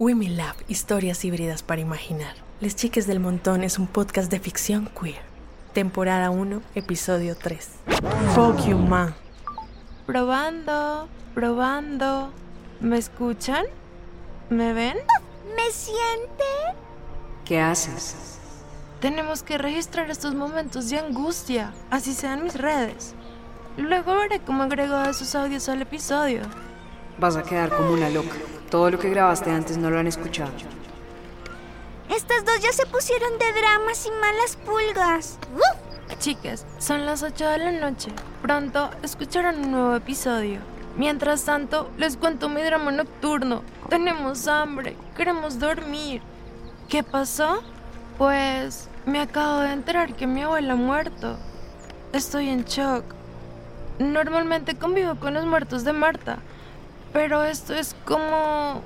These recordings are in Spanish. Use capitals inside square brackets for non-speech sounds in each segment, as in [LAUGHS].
Women Lab, historias híbridas para imaginar. Les Chiques del Montón es un podcast de ficción queer. Temporada 1, episodio 3. Fuck you, ma. Probando, probando. ¿Me escuchan? ¿Me ven? ¿Me siente? ¿Qué haces? Tenemos que registrar estos momentos de angustia, así sean mis redes. Luego veré cómo agrego esos audios al episodio. Vas a quedar como una loca. Todo lo que grabaste antes no lo han escuchado. Estas dos ya se pusieron de dramas y malas pulgas. Chicas, son las 8 de la noche. Pronto escucharán un nuevo episodio. Mientras tanto, les cuento mi drama nocturno. Tenemos hambre, queremos dormir. ¿Qué pasó? Pues me acabo de enterar que mi abuela ha muerto. Estoy en shock. Normalmente convivo con los muertos de Marta, pero esto es como...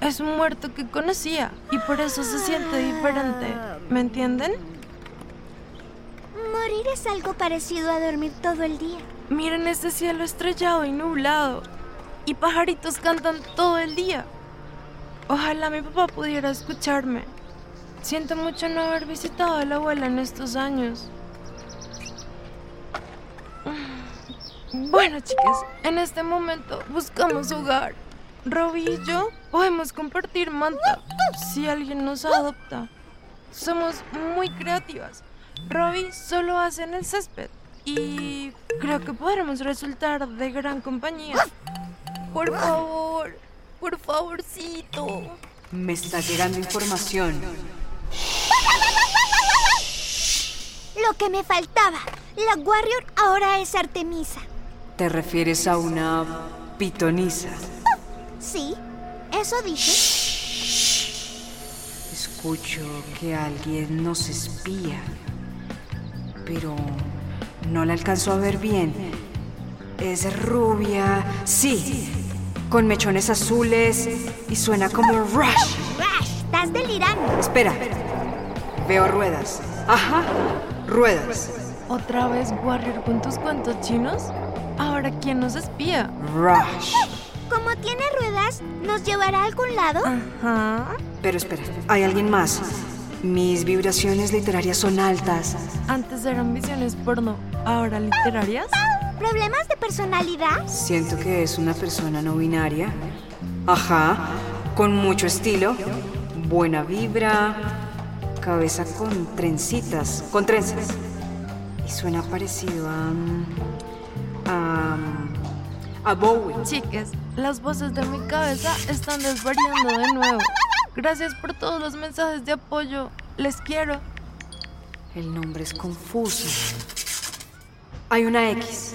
Es un muerto que conocía y por eso se siente diferente. ¿Me entienden? Morir es algo parecido a dormir todo el día. Miren ese cielo estrellado y nublado. Y pajaritos cantan todo el día. Ojalá mi papá pudiera escucharme. Siento mucho no haber visitado a la abuela en estos años. Bueno, chicas, en este momento buscamos hogar. Robbie y yo podemos compartir manta si alguien nos adopta. Somos muy creativas. Robbie solo hace en el césped y creo que podremos resultar de gran compañía. Por favor, por favorcito. Me está llegando información. Lo que me faltaba. La Warrior ahora es Artemisa. ¿Te refieres a una pitonisa? Sí, eso dije. Escucho que alguien nos espía, pero no la alcanzó a ver bien. Es rubia, sí, con mechones azules y suena como Rush. Rash, estás delirando. Espera, veo ruedas. Ajá, ruedas. ¿Otra vez Warrior con tus cuentos chinos? Ahora, ¿quién nos espía? Rush. Como tiene ruedas, ¿nos llevará a algún lado? Ajá. Pero espera, hay alguien más. Mis vibraciones literarias son altas. Antes eran visiones porno, ahora literarias. ¿Problemas de personalidad? Siento que es una persona no binaria. Ajá, con mucho estilo, buena vibra, cabeza con trencitas, con trenzas. Y suena parecido a. a. a Bowie. Chicas, las voces de mi cabeza están desvariando de nuevo. Gracias por todos los mensajes de apoyo. Les quiero. El nombre es confuso. Hay una X.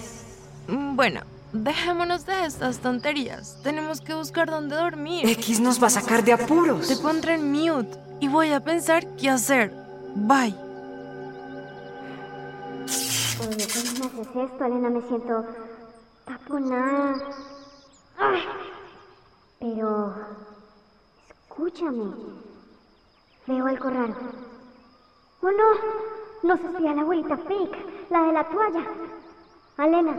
Mm, Bueno, dejémonos de estas tonterías. Tenemos que buscar dónde dormir. X nos va a sacar de Te apuros. pondré en mute y voy a pensar qué hacer. Bye. ¿Cómo me haces esto, Elena? Me siento taponada. Pero escúchame. Veo algo raro. ¡Oh no! Nos espía la abuelita fake, la de la toalla. Alena,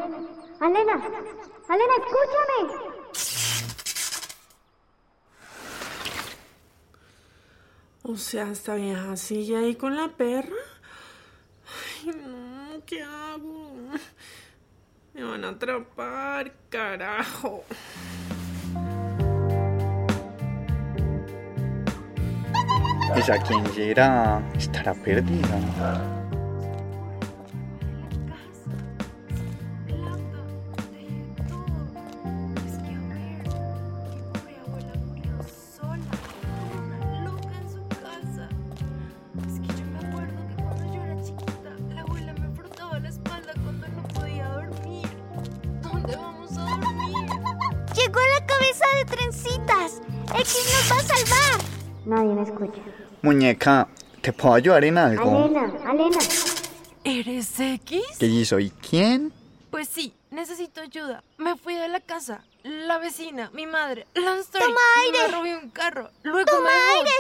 Alena, Alena, escúchame. O sea, esta vieja sigue ahí con la perra. Ay, no, ¿qué hago? Me van a atrapar, carajo. ¿Ella quién será? Estará perdida. Trencitas. X nos va a salvar. Nadie me escucha. Muñeca, ¿te puedo ayudar en algo? Alena, Alena. ¿Eres X? ¿Que soy quién? Pues sí, necesito ayuda. Me fui de la casa. La vecina, mi madre, la Story, Toma aire. me robé un carro. Luego Toma me aire.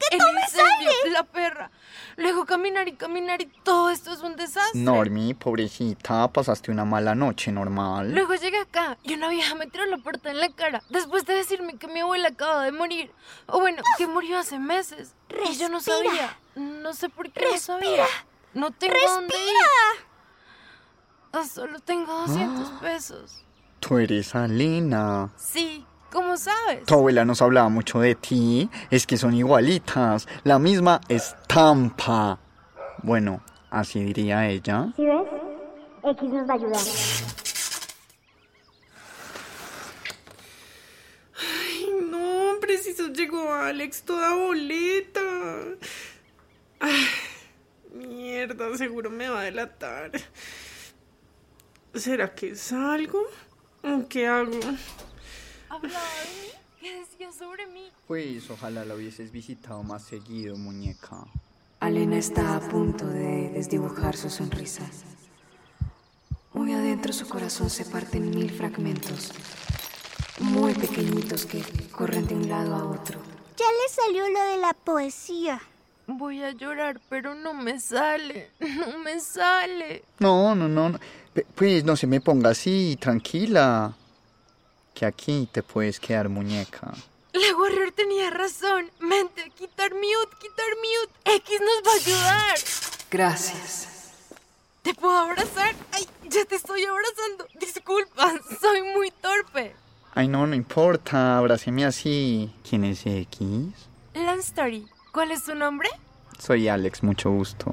Que El tomes incendio, aire. la perra. luego caminar y caminar y todo esto es un desastre. Normi, pobrecita, pasaste una mala noche normal. Luego llegué acá y una vieja me tiró la puerta en la cara después de decirme que mi abuela acaba de morir. O bueno, que murió hace meses. Y yo no Respira. sabía. No sé por qué no sabía. No tengo dónde ir. Ah, Solo tengo 200 pesos. Tú eres Alena. Sí, ¿cómo sabes? Tu abuela nos hablaba mucho de ti. Es que son igualitas. La misma estampa. Bueno, así diría ella. ¿Sí ves? X nos va a ayudar. Ay, no, preciso llegó Alex toda boleta. Ay, mierda, seguro me va a delatar. ¿Será que salgo? ¿O ¿Qué hago? Mí. ¿Qué decía sobre mí? Pues ojalá la hubieses visitado más seguido, muñeca. Alena está a punto de desdibujar su sonrisa. Muy adentro su corazón se parte en mil fragmentos, muy pequeñitos que corren de un lado a otro. Ya le salió lo de la poesía. Voy a llorar, pero no me sale. [LAUGHS] No me sale. No, no, no. no. Pues no se me ponga así, tranquila. Que aquí te puedes quedar, muñeca. La Warrior tenía razón. Mente, quitar mute, quitar mute. X nos va a ayudar. Gracias. ¿Te puedo abrazar? Ay, ya te estoy abrazando. Disculpa, [LAUGHS] soy muy torpe. Ay, no, no importa, abráceme así. ¿Quién es X? Lance Story, ¿cuál es tu nombre? Soy Alex, mucho gusto.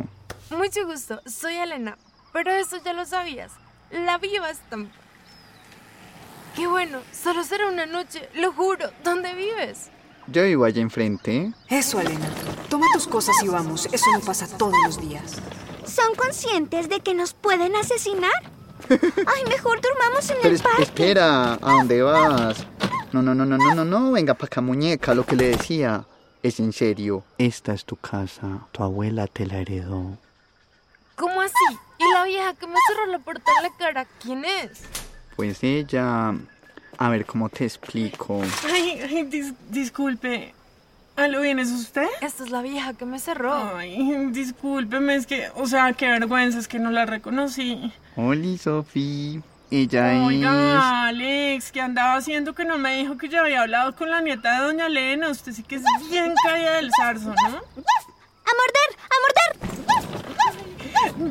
Mucho gusto, soy Elena. Pero eso ya lo sabías. La viva estampa. Qué bueno, solo será una noche, lo juro. ¿Dónde vives? Yo vivo allá enfrente. Eso, Alena. Toma tus cosas y vamos. Eso no pasa todos los días. ¿Son conscientes de que nos pueden asesinar? [LAUGHS] Ay, mejor durmamos en Pero el parque. espera, ¿a dónde vas? No, no, no, no, no, no, no, venga para acá, muñeca, lo que le decía. Es en serio, esta es tu casa, tu abuela te la heredó. ¿Cómo así? ¿Y la vieja que me cerró la puerta en la cara, quién es? Pues ella... A ver, ¿cómo te explico? Ay, ay, dis- disculpe. ¿A lo bien es usted? Esta es la vieja que me cerró. Ay, discúlpeme, es que, o sea, qué vergüenza, es que no la reconocí. Oli, Sofi. Ella es... Oiga, Alex, ¿qué andaba haciendo que no me dijo que ya había hablado con la nieta de Doña Elena? Usted sí que es bien caída del zarzo, ¿no? ¡A morder! ¡A morder!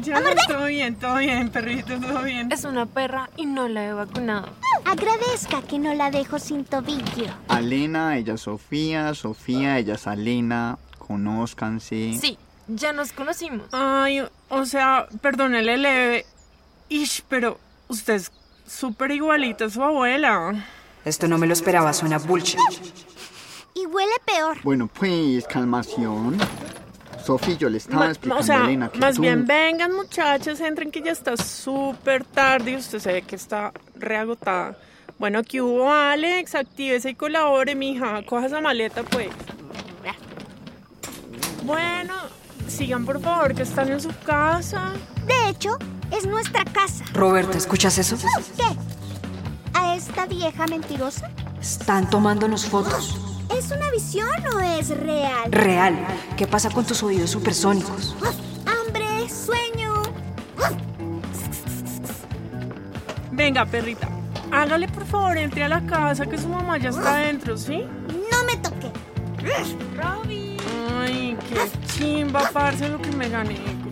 Ya, todo bien, todo bien, perrito, todo bien. Es una perra y no la he vacunado. Agradezca que no la dejo sin tobillo. Alena, ella es Sofía, Sofía, ella es Alena. Conózcanse. Sí, ya nos conocimos. Ay, o sea, perdónele leve. Ish, pero usted es súper igualita a su abuela. Esto no me lo esperaba, suena bullshit. Y huele peor. Bueno, pues, calmación. Sofía, yo le estaba Ma- explicando o sea, a Elena que más tú... bien vengan muchachos, entren que ya está súper tarde y usted se ve que está reagotada. Bueno, aquí hubo Alex, actívese y colabore, mija. Coja esa maleta, pues. Bueno, sigan por favor, que están en su casa. De hecho, es nuestra casa. Roberta, ¿escuchas eso? ¿Qué? ¿A esta vieja mentirosa? Están tomándonos fotos. ¿Es una visión o es real? Real. ¿Qué pasa con tus oídos supersónicos? ¡Hambre! ¡Sueño! Venga, perrita. Hágale por favor, entre a la casa que su mamá ya está adentro, ¿sí? ¡No me toque! Robbie. Ay, qué chimba, parce, lo que me gané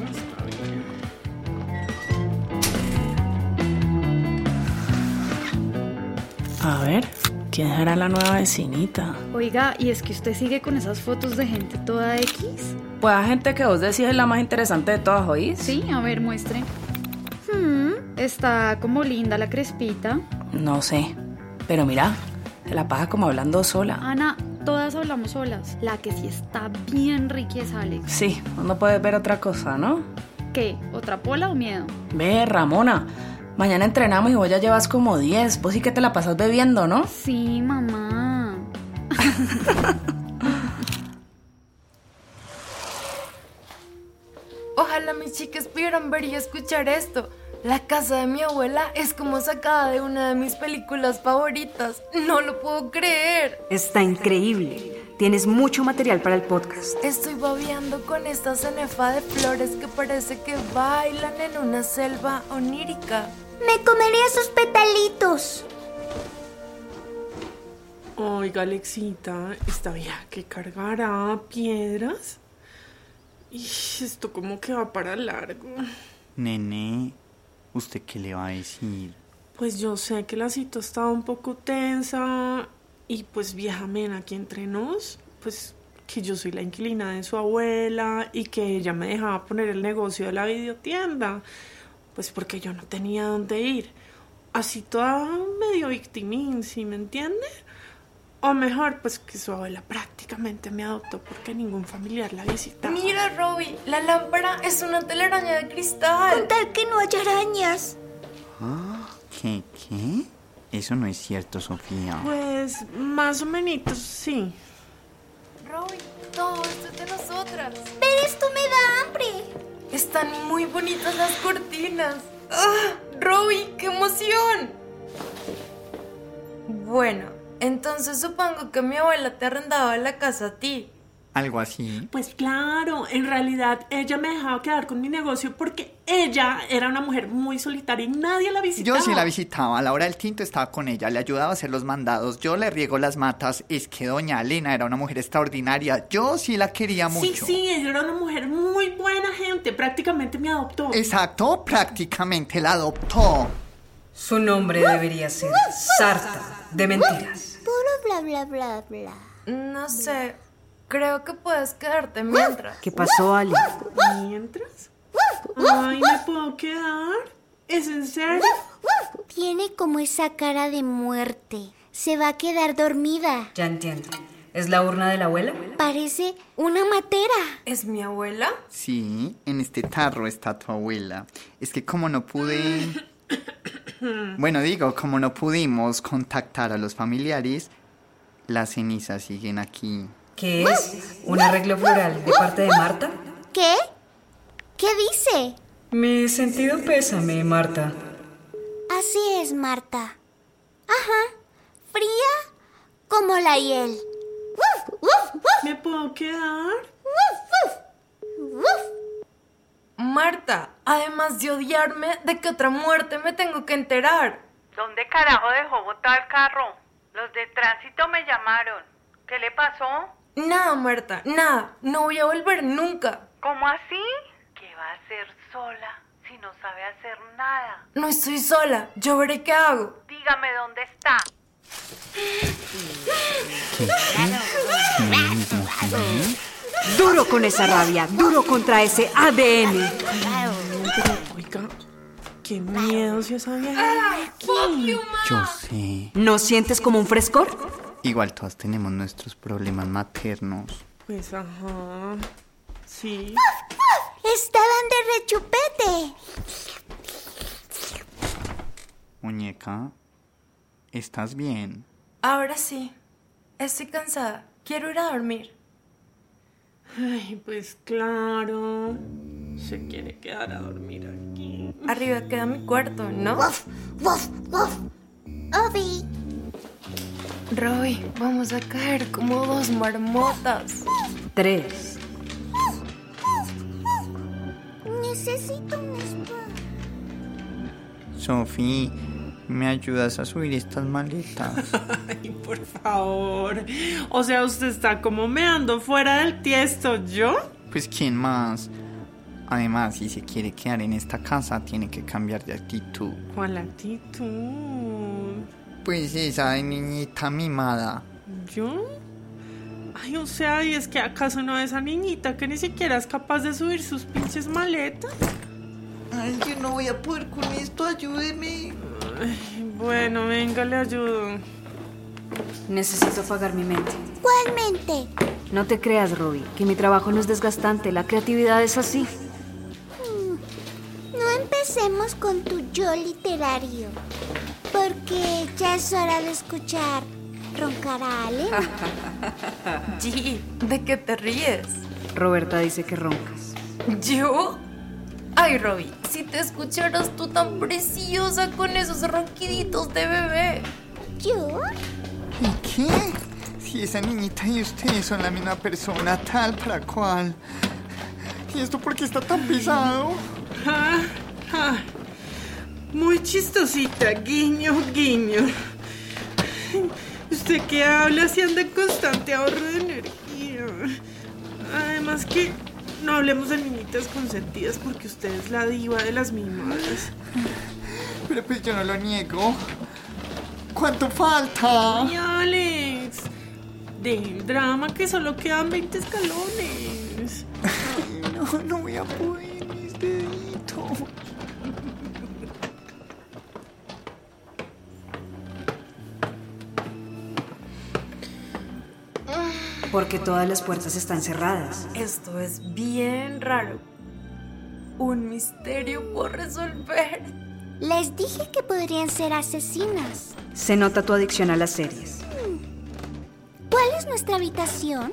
A ver, ¿quién será la nueva vecinita? Oiga, ¿y es que usted sigue con esas fotos de gente toda X? Pues hay gente que vos decís es la más interesante de todas, ¿oís? Sí, a ver, muestre. Hmm, está como linda la crespita. No sé, pero mira, te la pasa como hablando sola. Ana, todas hablamos solas. La que sí está bien rica es Alex. Sí, no puedes ver otra cosa, ¿no? ¿Qué? ¿Otra pola o miedo? Ve, Ramona, mañana entrenamos y vos ya llevas como 10. Vos sí que te la pasas bebiendo, ¿no? Sí, mamá. [LAUGHS] Ojalá mis chicas pudieran ver y escuchar esto. La casa de mi abuela es como sacada de una de mis películas favoritas. No lo puedo creer. Está increíble. Tienes mucho material para el podcast. Estoy babeando con esta cenefa de flores que parece que bailan en una selva onírica. Me comería sus petalitos. Oiga, Alexita, ¿esta vieja que cargará piedras? Y esto como que va para largo. Nene, ¿usted qué le va a decir? Pues yo sé que la cita estaba un poco tensa y pues vieja mena aquí entre nos, pues que yo soy la inquilina de su abuela y que ella me dejaba poner el negocio de la videotienda, pues porque yo no tenía dónde ir. Así toda medio victimín, ¿sí me entiende? O mejor, pues que su abuela prácticamente me adoptó porque ningún familiar la visitaba. Mira, Robbie, la lámpara es una telaraña de cristal. Con tal que no haya arañas. ¿Qué? ¿Qué? Eso no es cierto, Sofía. Pues más o menos, sí. Robbie, todo esto es de nosotras. Pero esto me da hambre. Están muy bonitas las cortinas. ¡Ah! ¡Robbie, qué emoción! Bueno, entonces supongo que mi abuela te arrendaba la casa a ti. Algo así. Pues claro, en realidad ella me dejaba quedar con mi negocio porque ella era una mujer muy solitaria y nadie la visitaba. Yo sí la visitaba, a la hora del tinto estaba con ella, le ayudaba a hacer los mandados, yo le riego las matas, es que doña Elena era una mujer extraordinaria, yo sí la quería Sí, mucho. sí, ella era una mujer muy buena gente, prácticamente me adoptó. Exacto, prácticamente la adoptó. Su nombre debería ser Sarta de mentiras. Puro bla bla bla bla. No sé, creo que puedes quedarte mientras. ¿Qué pasó, Ali? ¿Mientras? Ay, ¿me puedo quedar? ¿Es en serio? Tiene como esa cara de muerte. Se va a quedar dormida. Ya entiendo. ¿Es la urna de la abuela? Parece una matera. ¿Es mi abuela? Sí, en este tarro está tu abuela. Es que como no pude... [COUGHS] Bueno, digo, como no pudimos contactar a los familiares, las cenizas siguen aquí. ¿Qué es? ¿Un arreglo floral de parte de Marta? ¿Qué? ¿Qué dice? Mi sentido pésame, Marta. Así es, Marta. Ajá. Fría como la hiel. ¿Me puedo quedar? Marta, además de odiarme, ¿de qué otra muerte me tengo que enterar? ¿Dónde carajo dejó botado el carro? Los de tránsito me llamaron. ¿Qué le pasó? Nada, Marta, nada. No voy a volver nunca. ¿Cómo así? ¿Qué va a hacer sola si no sabe hacer nada? No estoy sola. Yo veré qué hago. Dígame dónde está. Duro con esa rabia, duro contra ese ADN. Oiga, qué miedo si esa vieja aquí. Yo sé. ¿No sientes como un frescor? Igual todas tenemos nuestros problemas maternos. Pues ajá. Sí. Estaban de rechupete. Muñeca, ¿estás bien? Ahora sí. Estoy cansada. Quiero ir a dormir. Ay, pues claro. Se quiere quedar a dormir aquí. Arriba queda mi cuarto, ¿no? Woof, woof, woof. Obi, Roy, vamos a caer como dos marmotas. Tres. Necesito un spa. Sofi, ¿me ayudas a subir estas maletas? [LAUGHS] Ay, por favor. O sea, usted está como meando fuera del tiesto, ¿yo? Pues ¿quién más? Además, si se quiere quedar en esta casa, tiene que cambiar de actitud. ¿Cuál actitud? Pues esa de niñita mimada. ¿Yo? Ay, o sea, ¿y es que acaso no esa niñita que ni siquiera es capaz de subir sus pinches maletas? Ay, yo no voy a poder con esto, ayúdeme. Ay, bueno, venga, le ayudo. Necesito apagar mi mente. ¿Cuál No te creas, Robbie, que mi trabajo no es desgastante. La creatividad es así. No empecemos con tu yo literario, porque ya es hora de escuchar roncar a Ale. [LAUGHS] G, ¿de qué te ríes? Roberta dice que roncas. ¿Yo? Ay, Robbie, si te escucharas tú tan preciosa con esos ronquiditos de bebé. ¿Yo? ¿Y qué? si esa niñita y usted son la misma persona, tal para cual. ¿Y esto por qué está tan pesado? Ah, ah. Muy chistosita, guiño, guiño. Usted que habla si anda en constante ahorro de energía. Además que no hablemos de niñitas consentidas porque usted es la diva de las mimadas. Pero pues yo no lo niego. ¿Cuánto falta? Ay, Alex, del drama que solo quedan 20 escalones. Ay, no, no voy a poder, mis deditos. Porque todas las puertas están cerradas. Esto es bien raro. Un misterio por resolver. Les dije que podrían ser asesinas. Se nota tu adicción a las series. ¿Cuál es nuestra habitación?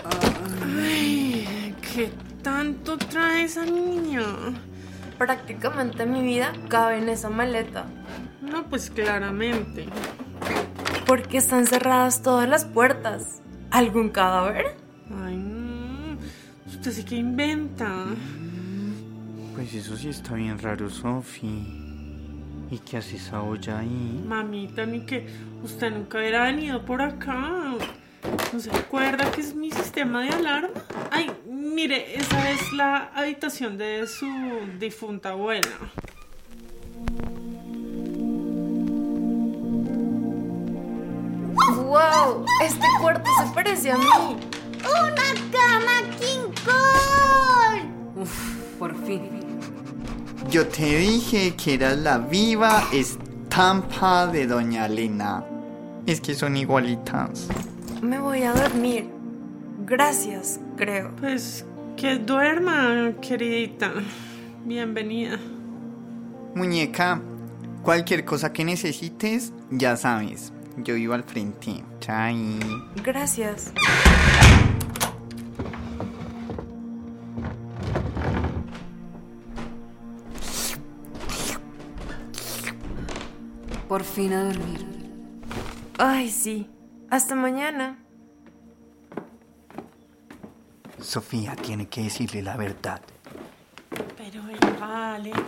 Ay, ¿qué tanto trae esa niña? Prácticamente mi vida cabe en esa maleta. No, pues claramente. Porque están cerradas todas las puertas. ¿Algún cadáver? Ay, no. Usted sí que inventa. Pues eso sí está bien raro, Sofi. ¿Y qué hace esa olla ahí? Mamita, ni que usted nunca hubiera venido por acá. ¿No se acuerda que es mi sistema de alarma? Ay, mire, esa es la habitación de su difunta abuela. ¡Wow! Este cuarto se parece a mí. ¡Una cama King Kong! Uf, por fin. Yo te dije que eras la viva estampa de Doña Elena. Es que son igualitas. Me voy a dormir. Gracias, creo. Pues que duerma, queridita. Bienvenida. Muñeca, cualquier cosa que necesites, ya sabes. Yo vivo al frente. Chai. Gracias. Por fin a dormir. Ay, sí. Hasta mañana. Sofía tiene que decirle la verdad. Pero Alex.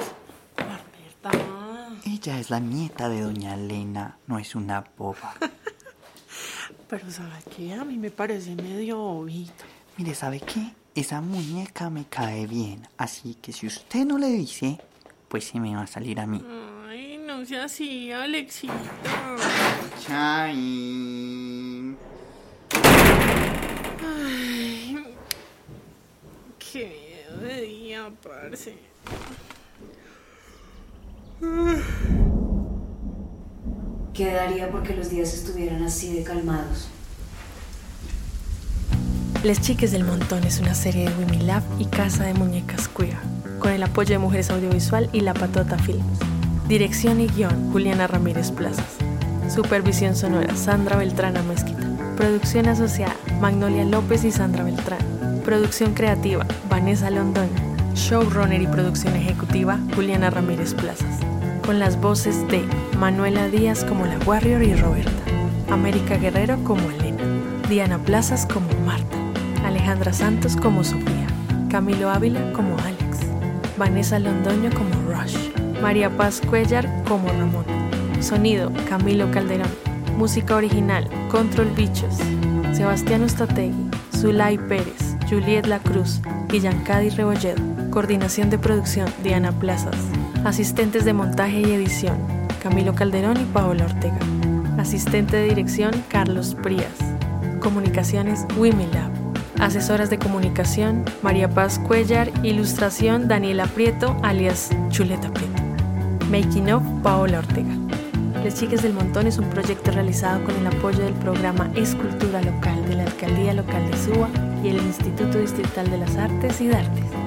Ella es la nieta de Doña Elena, no es una boba. [LAUGHS] Pero ¿sabe qué? A mí me parece medio bobito. Mire, ¿sabe qué? Esa muñeca me cae bien, así que si usted no le dice, pues se me va a salir a mí. Ay, no sea así, Alexita. Chai. Ay, qué miedo de día, parce. Quedaría porque los días estuvieran así de calmados. Les Chiques del Montón es una serie de Women Lab y Casa de Muñecas Queer, con el apoyo de Mujeres Audiovisual y La Patota Films. Dirección y guion, Juliana Ramírez Plazas. Supervisión sonora, Sandra Beltrán Mezquita. Producción asociada, Magnolia López y Sandra Beltrán. Producción creativa, Vanessa Londoño. Showrunner y producción ejecutiva, Juliana Ramírez Plazas. Con las voces de Manuela Díaz como la Warrior y Roberta. América Guerrero como Elena. Diana Plazas como Marta. Alejandra Santos como Sofía. Camilo Ávila como Alex. Vanessa Londoño como Rush. María Paz Cuellar como Ramón. Sonido, Camilo Calderón. Música original, Control Bichos. Sebastián Ustategui, Zulay Pérez, Juliet La Cruz y Yancadi Rebolledo. Coordinación de producción, Diana Plazas. Asistentes de montaje y edición, Camilo Calderón y Paola Ortega. Asistente de dirección, Carlos Prías. Comunicaciones, Women Lab. Asesoras de comunicación, María Paz Cuellar. Ilustración, Daniela Prieto, alias Chuleta Prieto. Making of, Paola Ortega. Les Chiques del Montón es un proyecto realizado con el apoyo del programa Escultura Local de la Alcaldía Local de Suba y el Instituto Distrital de las Artes y de Artes.